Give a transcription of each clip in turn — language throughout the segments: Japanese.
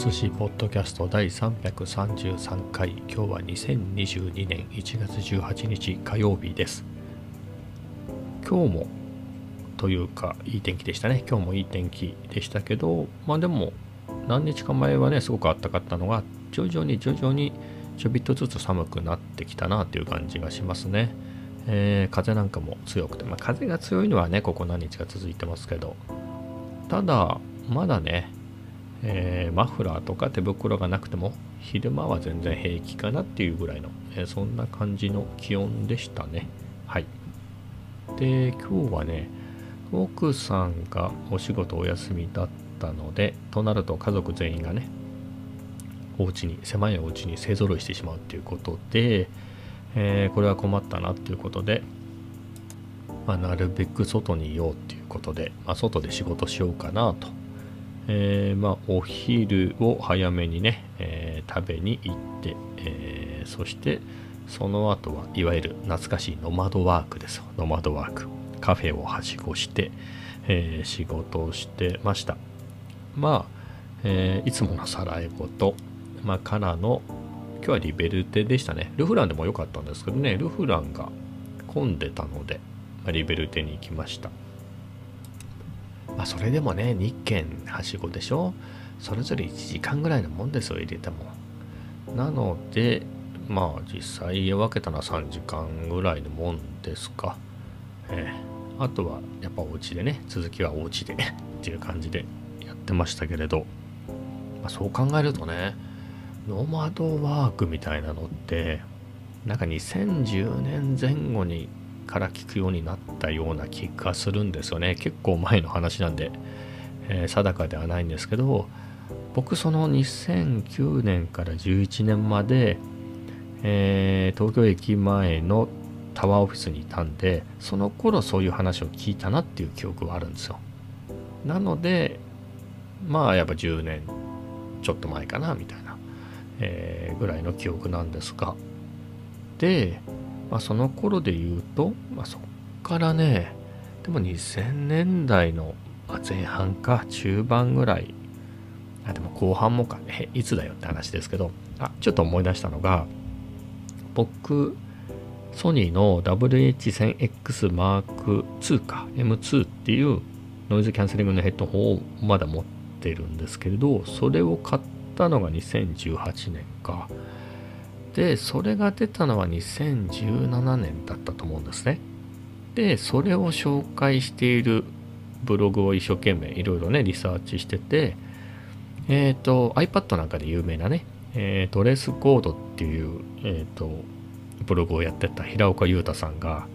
寿司ポッドキャスト第333回。今日は2022年1月18日火曜日です。今日もというかいい天気でしたね。今日もいい天気でしたけどまあでも何日か前はねすごく暖かかったのが徐々に徐々にちょびっとずつ寒くなってきたなという感じがしますね、えー、風なんかも強くて、まあ、風が強いのはねここ何日か続いてますけど。ただまだねえー、マフラーとか手袋がなくても昼間は全然平気かなっていうぐらいの、えー、そんな感じの気温でしたね。はい。で、今日はね、奥さんがお仕事お休みだったので、となると家族全員がね、お家に、狭いお家に勢ぞろいしてしまうっていうことで、えー、これは困ったなっていうことで、まあ、なるべく外にいようっていうことで、まあ、外で仕事しようかなとえー、まあ、お昼を早めにね、えー、食べに行って、えー、そしてその後はいわゆる懐かしいノマドワークですノマドワーク。カフェをはしごして、え仕事をしてました。まあ、えいつものさらいごと、まあ、からの今日はリベルテでしたね。ルフランでも良かったんですけどね。ルフランが混んでたので、まあ、リベルテに行きました。まあ、それでもね、日軒はしごでしょ？それぞれ1時間ぐらいのもんですよ、入れても。なので、まあ実際分けたのは3時間ぐらいのもんですか。えー、あとはやっぱお家でね、続きはお家でっていう感じでやってましたけれど、まあ、そう考えるとね、ノマドワークみたいなのって、なんか2010年前後にから聞くようになったような気がするんですよね。結構前の話なんで、えー、定かではないんですけど僕その2009年から11年まで、えー、東京駅前のタワーオフィスにいたんでその頃そういう話を聞いたなっていう記憶はあるんですよ。なのでまあやっぱ10年ちょっと前かなみたいな、えー、ぐらいの記憶なんですが。でまあ、その頃で言うと、まあ、そっからねでも2000年代の前半か中盤ぐらいあでも後半もかねいつだよって話ですけどあちょっと思い出したのが僕ソニーの WH1000X Mark II か M2 っていうノイズキャンセリングのヘッドホンをまだ持ってるんですけれどそれを買ったのが2018年か。でそれが出たのは2017年だったと思うんですね。でそれを紹介しているブログを一生懸命いろいろねリサーチしててえっ、ー、と iPad なんかで有名なね、えー、ドレスコードっていう、えーと、ブログをやってた平岡裕太さんが、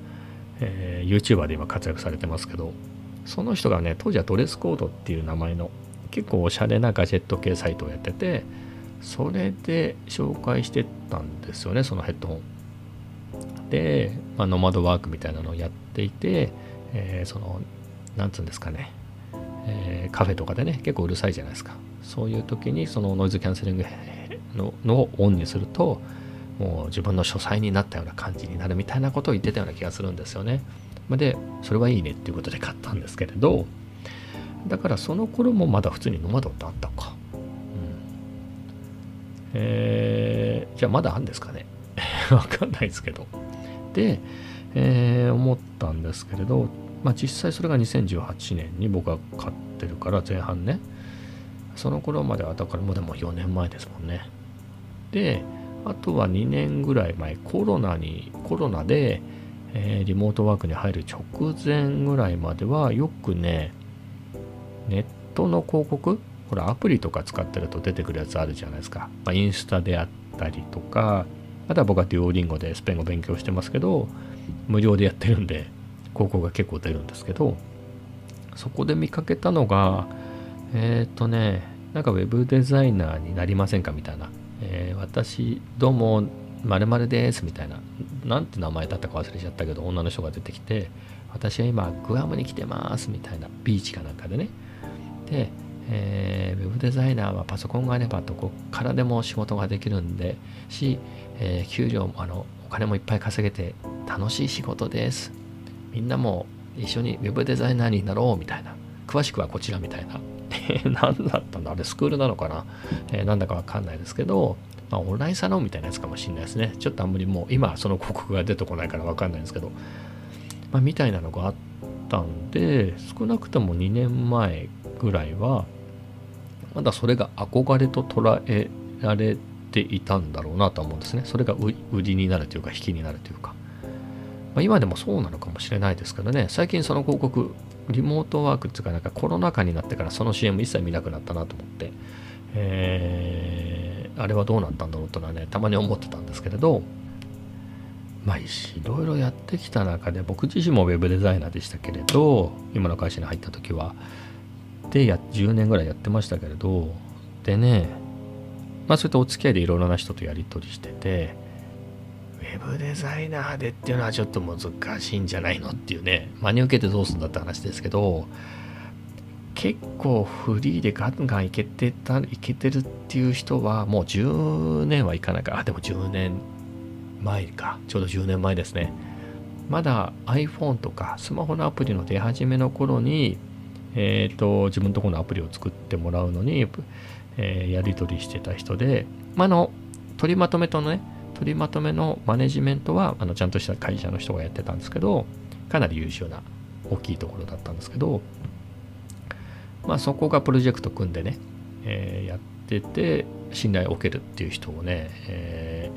えー、YouTuber で今活躍されてますけどその人がね当時はドレスコードっていう名前の結構おしゃれなガジェット系サイトをやっててそれで紹介してたんですよねそのヘッドホン。で、まあ、ノマドワークみたいなのをやっていて、えー、そのなんつうんですかね、えー、カフェとかでね結構うるさいじゃないですか。そういう時にそのノイズキャンセリングののをオンにするともう自分の書斎になったような感じになるみたいなことを言ってたような気がするんですよね。でそれはいいねっていうことで買ったんですけれどだからその頃もまだ普通にノマドってあったか。えー、じゃあまだあるんですかね？わかんないですけど。で、えー、思ったんですけれど、まあ、実際それが2018年に僕が買ってるから前半ね。その頃まではだからもうでも4年前ですもんね。であとは2年ぐらい前コロナにコロナで、えー、リモートワークに入る直前ぐらいまではよくねネットの広告ほらアプリとか使ってると出てくるやつあるじゃないですか、まあ、インスタであったりとかあとは僕はデュオリンゴでスペイン語勉強してますけど無料でやってるんで広告が結構出るんですけどそこで見かけたのがえっ、ー、とねなんかウェブデザイナーになりませんかみたいな、えー、私どうも〇〇ですみたいな。なんて名前だったか忘れちゃったけど女の人が出てきて私は今グアムに来てますみたいな。ビーチかなんかでね。でえー、ウェブデザイナーはパソコンがあればどこからでも仕事ができるんでし、えー、給料もあのお金もいっぱい稼げて楽しい仕事です。みんなも一緒にウェブデザイナーになろうみたいな。詳しくはこちらみたいな。何だったんだ？あれスクールなのかな、えー、なんだかわかんないですけど、まあ、オンラインサロンみたいなやつかもしれないですね。ちょっとあんまりもう今その広告が出てこないからわかんないんですけど、まあ、みたいなのがあったんで少なくとも2年前ぐらいはまだそれが憧れと捉えられていたんだろうなと思うんですね。それが売りになるというか引きになるというか。まあ、今でもそうなのかもしれないですけどね、最近その広告、リモートワークっていうか、なんかコロナ禍になってからその CM 一切見なくなったなと思って、えー、あれはどうなったんだろうとはね、たまに思ってたんですけれど、まあ、いろいろやってきた中で、僕自身もウェブデザイナーでしたけれど、今の会社に入った時は、でや、10年ぐらいやってましたけれど、でね、まあ、そういったお付き合いでいろいろな人とやり取りしててウ、ェブデザイナーでっていうのはちょっと難しいんじゃないのっていうね、真に受けてどうするんだって話ですけど、結構フリーでガンガンいけてた、いけてるっていう人はもう10年はいかないか、あ、でも10年前か、ちょうど10年前ですね。まだ iPhone とかスマホのアプリの出始めの頃に、え、ー、と、自分のところのアプリを作ってもらうのに、えー、やり取りしてた人で、まあの、取りまとめとのね、取りまとめのマネジメントはあのちゃんとした会社の人がやってたんですけどかなり優秀な大きいところだったんですけどまあそこがプロジェクト組んでね、えー、やってて信頼を受けるっていう人をね、え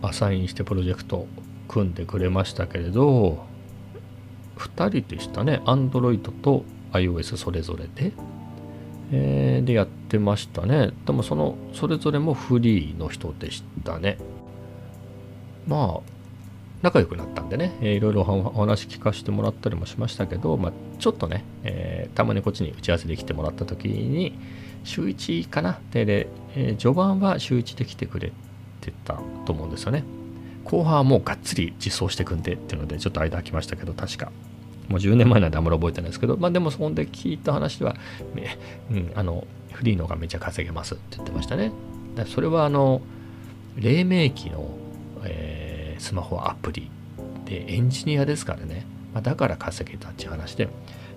ー、アサインしてプロジェクト組んでくれましたけれど2人でしたね。Android と iOS それぞれで、えー、でやってましたね。でもそのそれぞれもフリーの人でしたね。まあ仲良くなったんでね、えー、いろいろお話聞かせてもらったりもしましたけど、まあ、ちょっとね、えー、たまにこっちに打ち合わせで来てもらった時に週1かな。でで、えー、序盤は週1で来てくれてたと思うんですよね。後半はもうがっつり実装してくんでっていうのでちょっと間空きましたけど確か。もう10年前なんであんまり覚えてないですけどまあでもそんで聞いた話では、ねうん、あのフリーのがめっちゃ稼げますって言ってましたね。それはあの黎明期の、えースマホアプリでエンジニアですからね、まあ、だから稼げたっていう話で。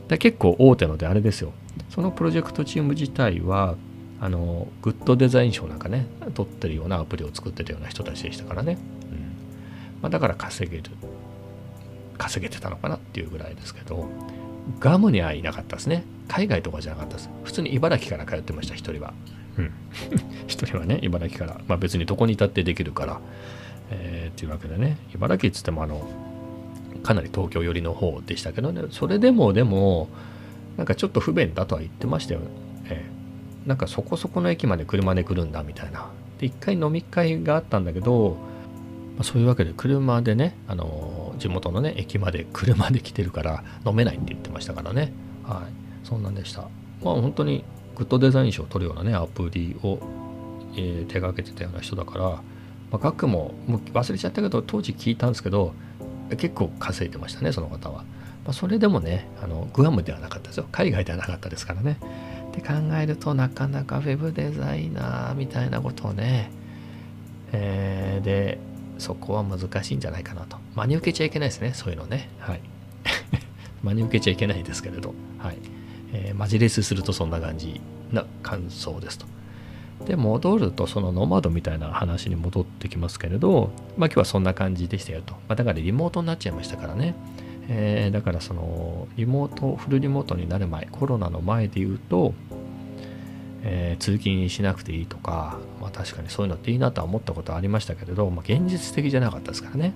で結構大手のであれですよ。そのプロジェクトチーム自体はあのグッドデザイン賞なんかね取ってるようなアプリを作ってるような人たちでしたからね、うん。まあ、だから稼げる。稼げてたのかなっていうぐらいですけどガムにはいなかったですね。海外とかじゃなかったです。普通に茨城から通ってました一人は。うん。一人はね茨城から。まあ別にどこにいたってできるから。えー、っていうわけでね。茨城っつってもあのかなり東京寄りの方でしたけどね。それでもでもなんかちょっと不便だとは言ってましたよ、えー、なんかそこそこの駅まで車で来るんだみたいな。で一回飲み会があったんだけど、まあ、そういうわけで車でねあの地元のね駅まで車で来てるから飲めないって言ってましたからね。はい。そんなんでした。まあ本当にグッドデザイン賞を取るようなねアプリを、えー、手がけてたような人だからまあ、額ももう忘れちゃったけど当時聞いたんですけど結構稼いでましたねその方は、まあ、それでもねあのグアムではなかったですよ。海外ではなかったですからね。って考えるとなかなかウェブデザイナーみたいなことをね、えー、でそこは難しいんじゃないかなと。真に受けちゃいけないですねそういうのね。はい。真に受けちゃいけないですけれど。はい、えー、マジレスするとそんな感じな感想ですと。で戻るとそのノマドみたいな話に戻ってきますけれど、まあ、今日はそんな感じでしたよと、まあ、だからリモートになっちゃいましたからね、えー、だからそのリモートフルリモートになる前コロナの前で言うと、えー、通勤しなくていいとか、まあ、確かにそういうのっていいなとは思ったことはありましたけれど、まあ、現実的じゃなかったですからね。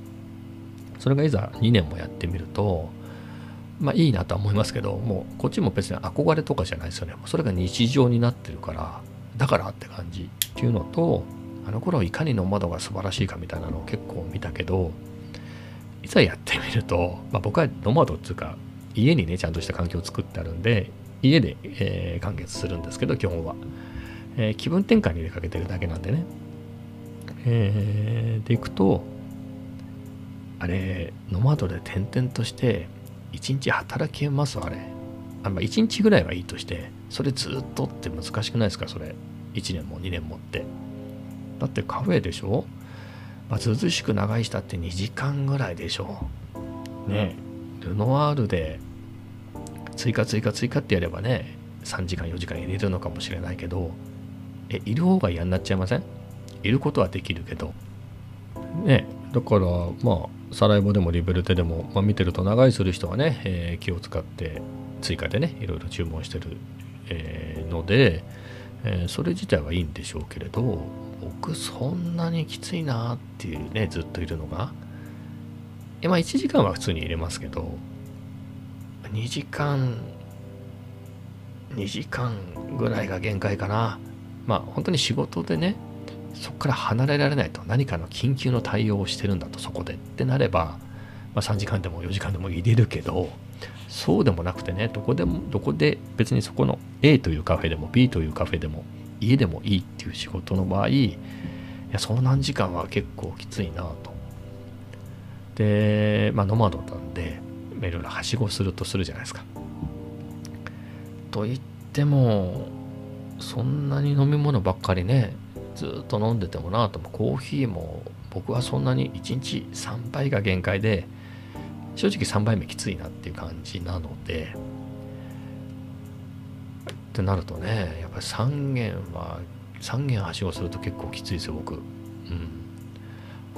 それがいざ2年もやってみるとまあいいなとは思いますけどもうこっちも別に憧れとかじゃないですよね。それが日常になってるからだからって感じっていうのとあの頃いかにノマドが素晴らしいかみたいなのを結構見たけどいざやってみると、まあ、僕はノマドっていうか家にねちゃんとした環境を作ってあるんで家で、えー、完結するんですけど基本は、えー、気分転換に出かけてるだけなんでね、えー、でいくとあれノマドで転々として一日働けますあれ。あまあ1日ぐらいはいいとしてそれずっとって難しくないですかそれ。1年も2年もって。だってカフェでしょ、まあ、涼しく長いしたって2時間ぐらいでしょ？ねルノワールで追加追加追加ってやればね3時間4時間入れるのかもしれないけどえいる方が嫌になっちゃいません？いることはできるけど。ねだからまあサラエボでもリベルテでも、まあ、見てると長居する人はね、えー、気を使って追加でねいろいろ注文してる、えー、ので、えー、それ自体はいいんでしょうけれど僕そんなにきついなっていうねずっといるのが。まあ1時間は普通に入れますけど2時間2時間ぐらいが限界かな。まあ本当に仕事でねそこから離れられないと何かの緊急の対応をしてるんだとそこでってなれば、まあ、3時間でも4時間でも入れるけどそうでもなくてねどこでもどこで別にそこの A というカフェでも B というカフェでも家でもいいっていう仕事の場合いやその何時間は結構きついなと。でまあノマドなんでいろいろはしごするとするじゃないですか。と言ってもそんなに飲み物ばっかりねずっと飲んでてもなとコーヒーも僕はそんなに1日3杯が限界で正直3杯目きついなっていう感じなのでってなるとねやっぱり3軒は3軒はしごすると結構きついですよ僕。うん。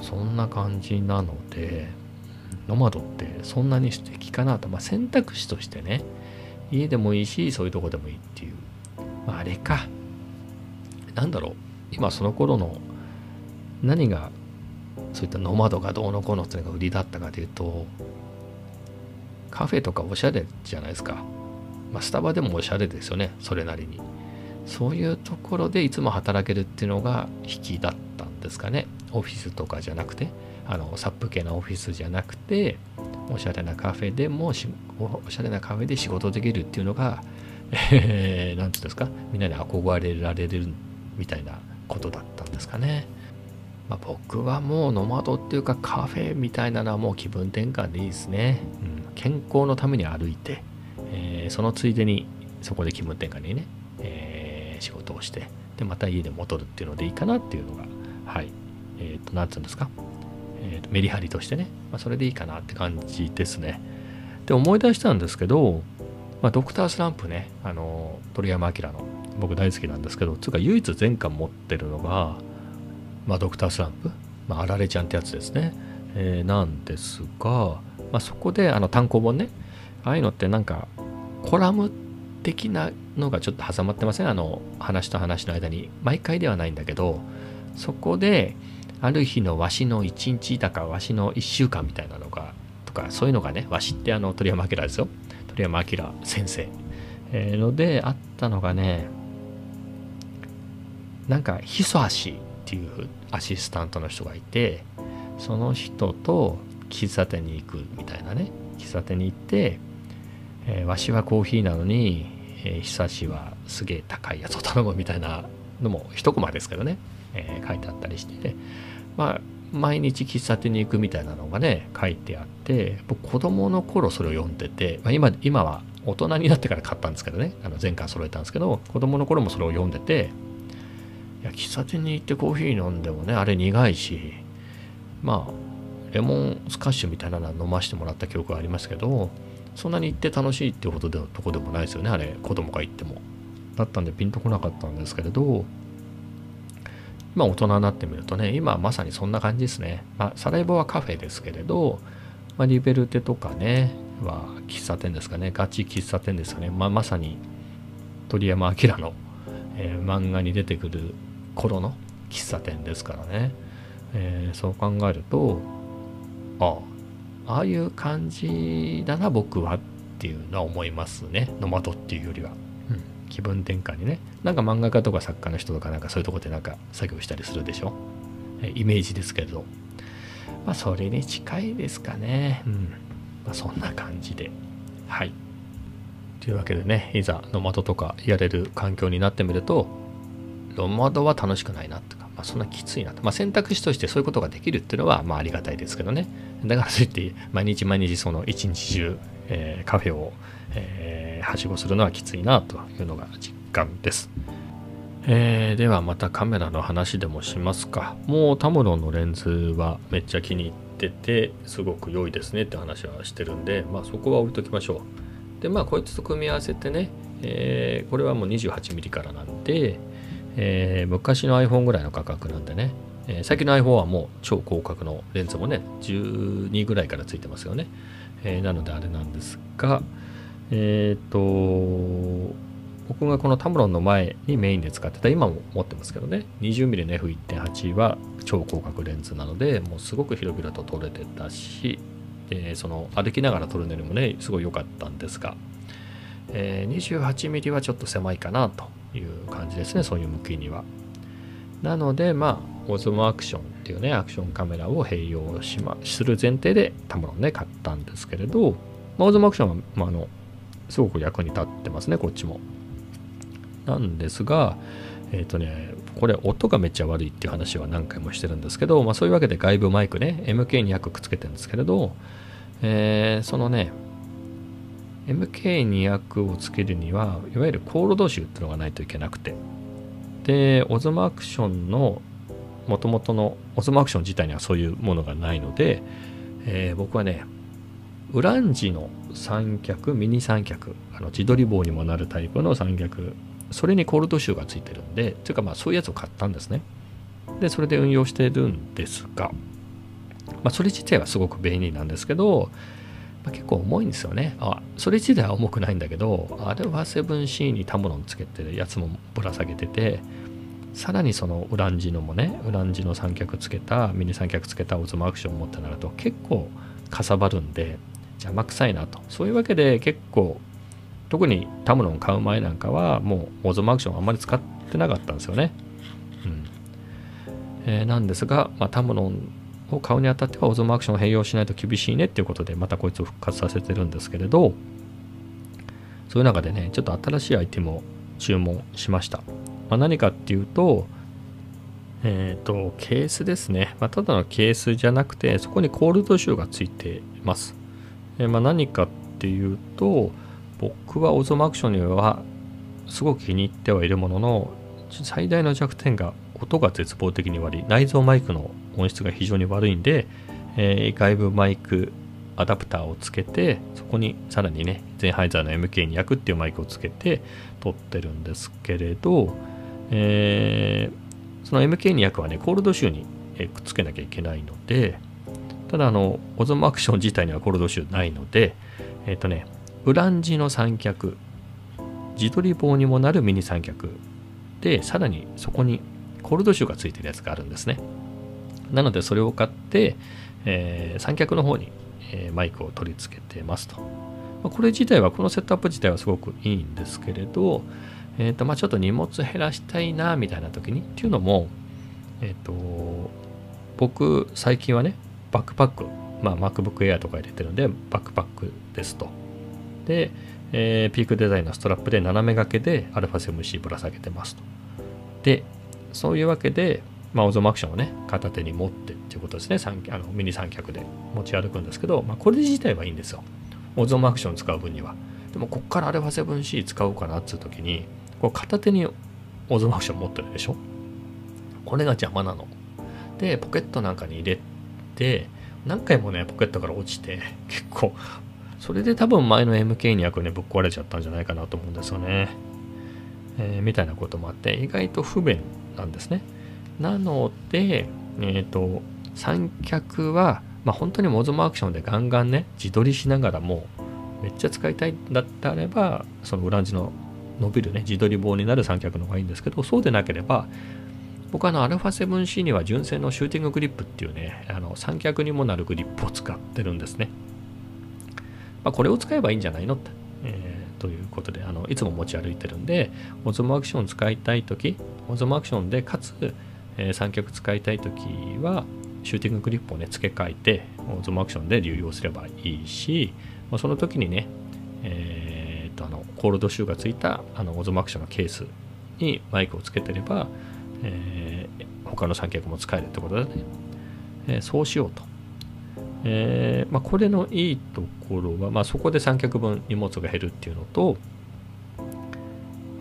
そんな感じなのでノマドってそんなに素敵かなと、まあ、選択肢としてね家でもいいしそういうとこでもいいっていう、まあ、あれか。なんだろう。今その頃の何がそういったノマドがどうのこうのっていうのが売りだったかというとカフェとかおしゃれじゃないですか、まあ、スタバでもおしゃれですよね。それなりに。そういうところでいつも働けるっていうのが引きだったんですかね。オフィスとかじゃなくて。あのサップ系なオフィスじゃなくておしゃれなカフェでもおしゃれなカフェで仕事できるっていうのが何、えー、て言うんですかみんなに憧れられるみたいなことだったんですかね。まあ、僕はもうノマドっていうかカフェみたいなのはもう気分転換でいいですね。うん、健康のために歩いて、えー、そのついでにそこで気分転換にね、えー、仕事をしてでまた家で戻るっていうのでいいかなっていうのがはいえっ、ー、と何て言うんですか、えーと、メリハリとしてね、まあ、それでいいかなって感じですね。で思い出したんですけど、まあ、ドクタースランプねあの鳥山明の僕大好きなんですけどつうか唯一全巻持ってるのが、まあ、ドクタースランプ、まあ、あられちゃんってやつですね、えー、なんですが、まあ、そこであの単行本ねああいうのってなんかコラム的なのがちょっと挟まってません？あの話と話の間に。毎回ではないんだけどそこである日のわしの一日だかわしの一週間みたいなのがとかそういうのがねわしってあの鳥山明ですよ。鳥山明先生、えー、のであったのがねなんかひそ足っていうアシスタントの人がいてその人と喫茶店に行くみたいなね。喫茶店に行って、えー、わしはコーヒーなのに、えー、久しはすげえ高いやつを頼むみたいなのも一コマですけどね、えー、書いてあったりしてまあ毎日喫茶店に行くみたいなのがね書いてあって僕子供の頃それを読んでて、まあ、今今は大人になってから買ったんですけどね。あの前回揃えたんですけど子供の頃もそれを読んでていや喫茶店に行ってコーヒー飲んでもねあれ苦いしまあレモンスカッシュみたいなのは飲ましてもらった記憶がありますけどそんなに行って楽しいっていうほどでとこでもないですよね。あれ子供が行っても。だったんでピンとこなかったんですけれどまあ大人になってみるとね今まさにそんな感じですね、まあ、サラエボはカフェですけれど、まあ、リベルテとかねは喫茶店ですかねガチ喫茶店ですかね、まあ、まさに鳥山明の、えー、漫画に出てくる頃の喫茶店ですからね、えー、そう考えるとああああいう感じだな僕はっていうのは思いますね。ノマドっていうよりは、気分転換にね。なんか漫画家とか作家の人とかなんかそういうとこでなんか作業したりするでしょ、イメージですけれど。まあそれに近いですかね。うん。まあそんな感じで。はい。というわけでねいざノマドとかやれる環境になってみるとロマドは楽しくないなとか、まあ、そんなきついなと、まあ、選択肢としてそういうことができるっていうのはまあありがたいですけどね。だからといって毎日毎日その一日中、えー、カフェを、えー、はしごするのはきついなというのが実感です、えー、ではまたカメラの話でもしますか。もうタムロンのレンズはめっちゃ気に入っててすごく良いですねって話はしてるんでまあそこは置いときましょう。でまあこいつと組み合わせてねえー、これはもう 28mm からなんで、えー、昔の iPhone ぐらいの価格なんでね、えー、最近の iPhone はもう超広角のレンズもね12ぐらいからついてますよね、えー、なのであれなんですがえっ、と僕がこのタムロンの前にメインで使ってた今も持ってますけどね 20mm の F1.8 は超広角レンズなのでもうすごく広々と撮れてたし、えー、その歩きながら撮るのにもねすごい良かったんですが、えー、28mm はちょっと狭いかなという感じですねそういう向きには。なのでまあオズモアクションていうねアクションカメラを併用し、ま、する前提でタムロンね買ったんですけれど、まあ、オズモアクションは、まあ、あのすごく役に立ってますねこっちも。なんですが、えっ、ー、とね、これ音がめっちゃ悪いっていう話は何回もしてるんですけど、まあ、そういうわけで外部マイクね、MK200 くっつけてるんですけれど、えー、そのね、MK200 をつけるには、いわゆるコールド臭っていうのがないといけなくて、で、オズマアクションの、もともとの、オズマアクション自体にはそういうものがないので、えー、僕はね、ウランジの三脚、ミニ三脚、あの自撮り棒にもなるタイプの三脚それにコールドシューがついてるんで、というかまあそういうやつを買ったんですね。で、それで運用してるんですが、まあそれ自体はすごく便利なんですけど、まあ、結構重いんですよね。あ、それ自体は重くないんだけど、あれは 7C にタムロンつけてるやつもぶら下げてて、さらにそのウランジのもね、ウランジの三脚つけた、ミニ三脚つけたオズマアクションを持ってなると結構かさばるんで、邪魔くさいなと。そういうわけで結構特にタムロン買う前なんかはもうオゾマアクションあんまり使ってなかったんですよね。うんえー、なんですが、まあ、タムロンを買うにあたってはオゾマアクションを併用しないと厳しいねっていうことでまたこいつを復活させてるんですけれどそういう中でねちょっと新しいアイテムを注文しました。まあ、何かっていうとえっ、ー、とケースですね、まあ、ただのケースじゃなくてそこにコールドシューがついてます。えー、まあ、何かっていうと僕はオゾマアクションにはすごく気に入ってはいるものの最大の弱点が音が絶望的に悪い内蔵マイクの音質が非常に悪いんで、えー、外部マイクアダプターをつけてそこにさらにねゼンハイザーの MK200 っていうマイクをつけて撮ってるんですけれど、えー、その MK200 はねコールドシューにくっつけなきゃいけないのでただあのオゾマアクション自体にはコールドシューないのでえっ、ー、とねウランジの三脚自撮り棒にもなるミニ三脚でさらにそこにコールドシューがついてるやつがあるんですね。なのでそれを買って、えー、三脚の方に、えー、マイクを取り付けてますと、これ自体はこのセットアップ自体はすごくいいんですけれど、えーとまあ、ちょっと荷物減らしたいなみたいな時にっていうのもえ、ー、と僕最近はねバックパックまあ MacBook Air とか入れてるんでバックパックですとで、えー、ピークデザインのストラップで斜め掛けで α7C ぶら下げてますと。で、そういうわけで、まあ、オゾマアクションをね、片手に持ってっていうことですね。あのミニ三脚で持ち歩くんですけど、まあ、これ自体はいいんですよ。オゾマアクション使う分には。でも、こっから α7C 使おうかなっていう時に、こう片手にオゾマクション持ってるでしょ？これが邪魔なの。で、ポケットなんかに入れて、何回もね、ポケットから落ちて、結構それで多分前の MK200 ね、ぶっ壊れちゃったんじゃないかなと思うんですよね。えー、みたいなこともあって、意外と不便なんですね。なので、えっ、ー、と、三脚は、まあ、本当にモズモアクションでガンガンね、自撮りしながらも、めっちゃ使いたいんだってあれば、そのウランジの伸びるね、自撮り棒になる三脚の方がいいんですけど、そうでなければ、僕はあの α7C には純正のシューティンググリップっていうね、あの三脚にもなるグリップを使ってるんですね。まあ、これを使えばいいんじゃないのって、えー、ということであのいつも持ち歩いてるんでオゾモアクション使いたい時オゾモアクションでかつ、えー、三脚使いたい時はシューティンググリップをね付け替えてオゾモアクションで流用すればいいし、まあ、その時にね、えー、とあのコールドシューがついたあのオゾモアクションのケースにマイクをつけてれば、えー、他の三脚も使えるってことでね、えー、そうしようと。えーまあ、これのいいところは、まあ、そこで三脚分荷物が減るっていうのと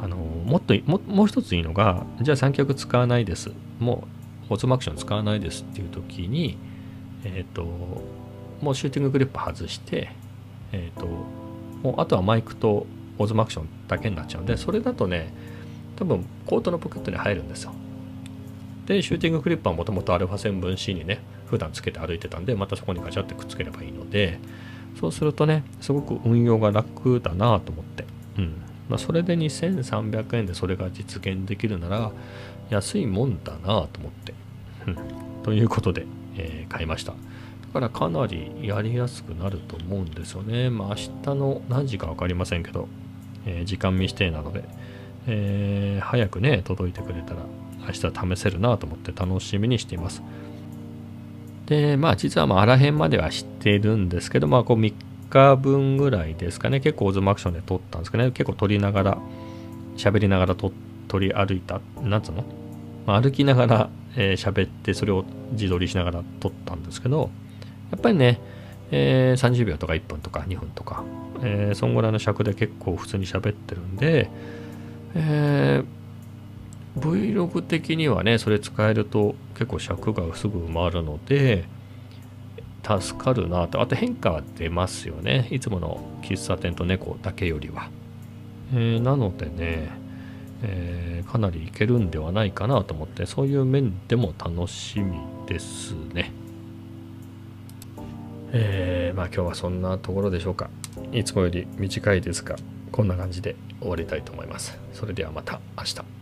あのもっとももう一ついいのがじゃあ三脚使わないです。もうオートマクション使わないですっていう時にえっ、ともうシューティンググリップ外してえっ、ともうあとはマイクとオズマアクションだけになっちゃうんでそれだとね多分コートのポケットに入るんですよ。でシューティングクリップはもともと α7C にね普段つけて歩いてたんでまたそこにガチャってくっつければいいのでそうするとねすごく運用が楽だなと思って。うん。まあ、それで2300円でそれが実現できるなら安いもんだなと思って。ということで、えー、買いました。からかなりやりやすくなると思うんですよね。まあ明日の何時か分かりませんけど、えー、時間未指定なので、えー、早くね届いてくれたら明日試せるなと思って楽しみにしています。でまあ実はまああらへんまでは知っているんですけどまあこう3日分ぐらいですかね。結構オズマアクションで撮ったんですけどね。結構撮りながら喋りながら撮り歩いたなんつうの、ま、歩きながら喋、えー、ってそれを自撮りしながら撮ったんですけどやっぱりね、えー、30秒とか1分とか2分とか、えー、そんぐらいの尺で結構普通に喋ってるんで、えー、Vlog 的にはねそれ使えると結構尺がすぐ埋まるので助かるなと。あと変化は出ますよね。いつもの喫茶店と猫だけよりは、えー、なのでね、えー、かなりいけるんではないかなと思ってそういう面でも楽しみですね。えー、まあ今日はそんなところでしょうか。いつもより短いですがこんな感じで終わりたいと思います。それではまた明日。